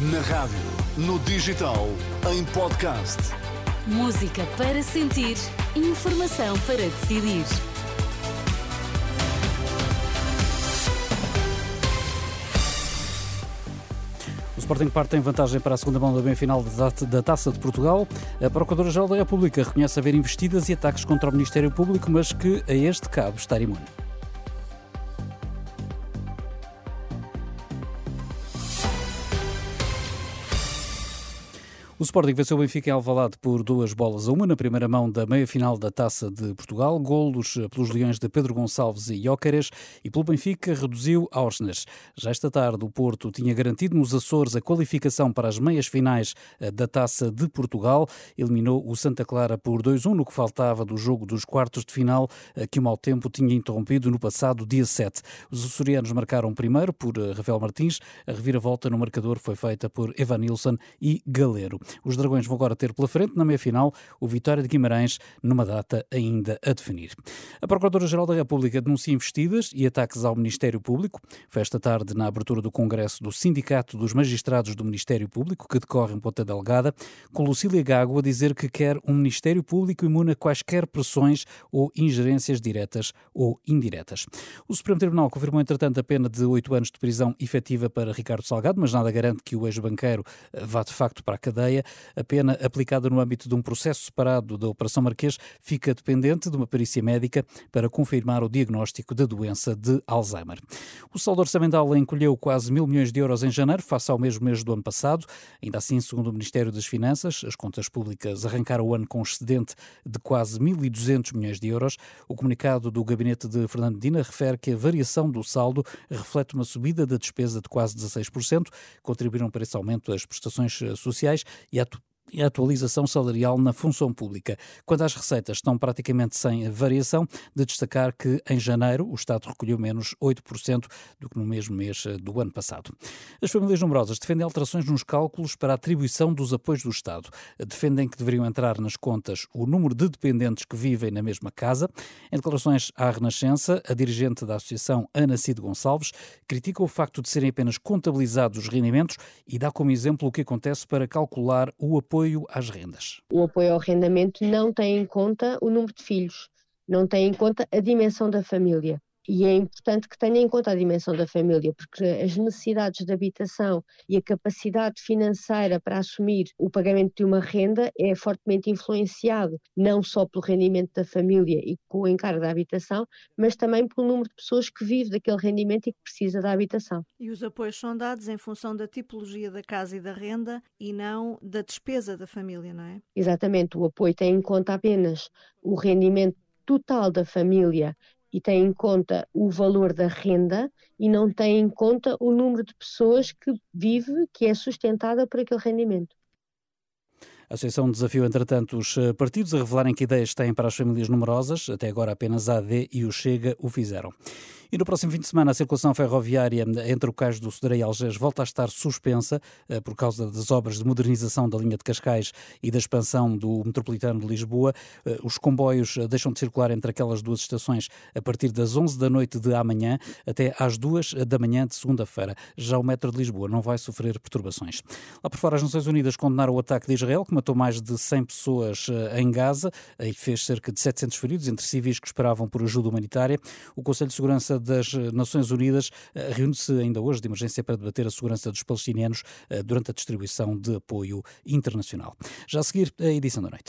Na rádio, no digital, em podcast. Música para sentir, informação para decidir. O Sporting parte tem vantagem para a segunda mão da bem-final da Taça de Portugal. A Procuradora-Geral da República reconhece haver investidas e ataques contra o Ministério Público, mas que a este cabe estar imune. O Sporting venceu o Benfica em Alvalade por duas bolas a uma na primeira mão da meia-final da Taça de Portugal. Golos pelos Leões de Pedro Gonçalves e Jóqueres e pelo Benfica reduziu a Orsnes. Já esta tarde o Porto tinha garantido nos Açores a qualificação para as meias finais eh, da Taça de Portugal. Eliminou o Santa Clara por 2-1 no que faltava do jogo dos quartos de final eh, que o mau tempo tinha interrompido no passado dia 7. Os açorianos marcaram primeiro por eh, Rafael Martins. A reviravolta no marcador foi feita por Evanilson e Galero. Os Dragões vão agora ter pela frente, na meia-final, o Vitória de Guimarães, numa data ainda a definir. A Procuradora-Geral da República denuncia investidas e ataques ao Ministério Público. Foi esta tarde na abertura do Congresso do Sindicato dos Magistrados do Ministério Público, que decorre em Ponta Delgada, com Lucília Gago a dizer que quer um Ministério Público imune a quaisquer pressões ou ingerências diretas ou indiretas. O Supremo Tribunal confirmou, entretanto, a pena de oito anos de prisão efetiva para Ricardo Salgado, mas nada garante que o ex-banqueiro vá de facto para a cadeia. A pena aplicada no âmbito de um processo separado da Operação Marquês fica dependente de uma perícia médica para confirmar o diagnóstico da doença de Alzheimer. O saldo orçamental encolheu quase mil milhões de euros em janeiro, face ao mesmo mês do ano passado. Ainda assim, segundo o Ministério das Finanças, as contas públicas arrancaram o ano com excedente de quase 1.200 milhões de euros. O comunicado do gabinete de Fernando Medina refere que a variação do saldo reflete uma subida da despesa de quase 16%. Contribuíram para esse aumento as prestações sociais e a e a atualização salarial na função pública. Quanto às receitas, estão praticamente sem variação, de destacar que em janeiro o Estado recolheu menos 8% do que no mesmo mês eh, do ano passado. As famílias numerosas defendem alterações nos cálculos para a atribuição dos apoios do Estado. Defendem que deveriam entrar nas contas o número de dependentes que vivem na mesma casa. Em declarações à Renascença, a dirigente da Associação Ana Cid Gonçalves critica o facto de serem apenas contabilizados os rendimentos e dá como exemplo o que acontece para calcular o apoio apoio às rendas. O apoio ao arrendamento não tem em conta o número de filhos, não tem em conta a dimensão da família. E é importante que tenha em conta a dimensão da família, porque as necessidades de habitação e a capacidade financeira para assumir o pagamento de uma renda é fortemente influenciado não só pelo rendimento da família e com o encargo da habitação, mas também pelo número de pessoas que vive daquele rendimento e que precisa da habitação. E os apoios são dados em função da tipologia da casa e da renda e não da despesa da família, não é? Exatamente, o apoio tem em conta apenas o rendimento total da família e tem em conta o valor da renda e não tem em conta o número de pessoas que vive, que é sustentada por aquele rendimento. A Associação desafiou, entretanto, os eh, partidos a revelarem que ideias têm para as famílias numerosas. Até agora apenas a AD e o Chega o fizeram. E no próximo fim de semana, a circulação ferroviária entre o Cais do Sodré e Algés volta a estar suspensa eh, por causa das obras de modernização da linha de Cascais e da expansão do metropolitano de Lisboa. Eh, os comboios eh, deixam de circular entre aquelas duas estações a partir das 11 da noite de amanhã até às 2 da manhã de segunda-feira. Já o metro de Lisboa não vai sofrer perturbações. Lá por fora, as Nações Unidas condenaram o ataque de Israel, que matou mais de 100 pessoas em Gaza e fez cerca de 700 feridos, entre civis que esperavam por ajuda humanitária. O Conselho de Segurança das Nações Unidas eh, reúne-se ainda hoje de emergência para debater a segurança dos palestinianos eh, durante a distribuição de apoio internacional. Já a seguir, a edição da noite.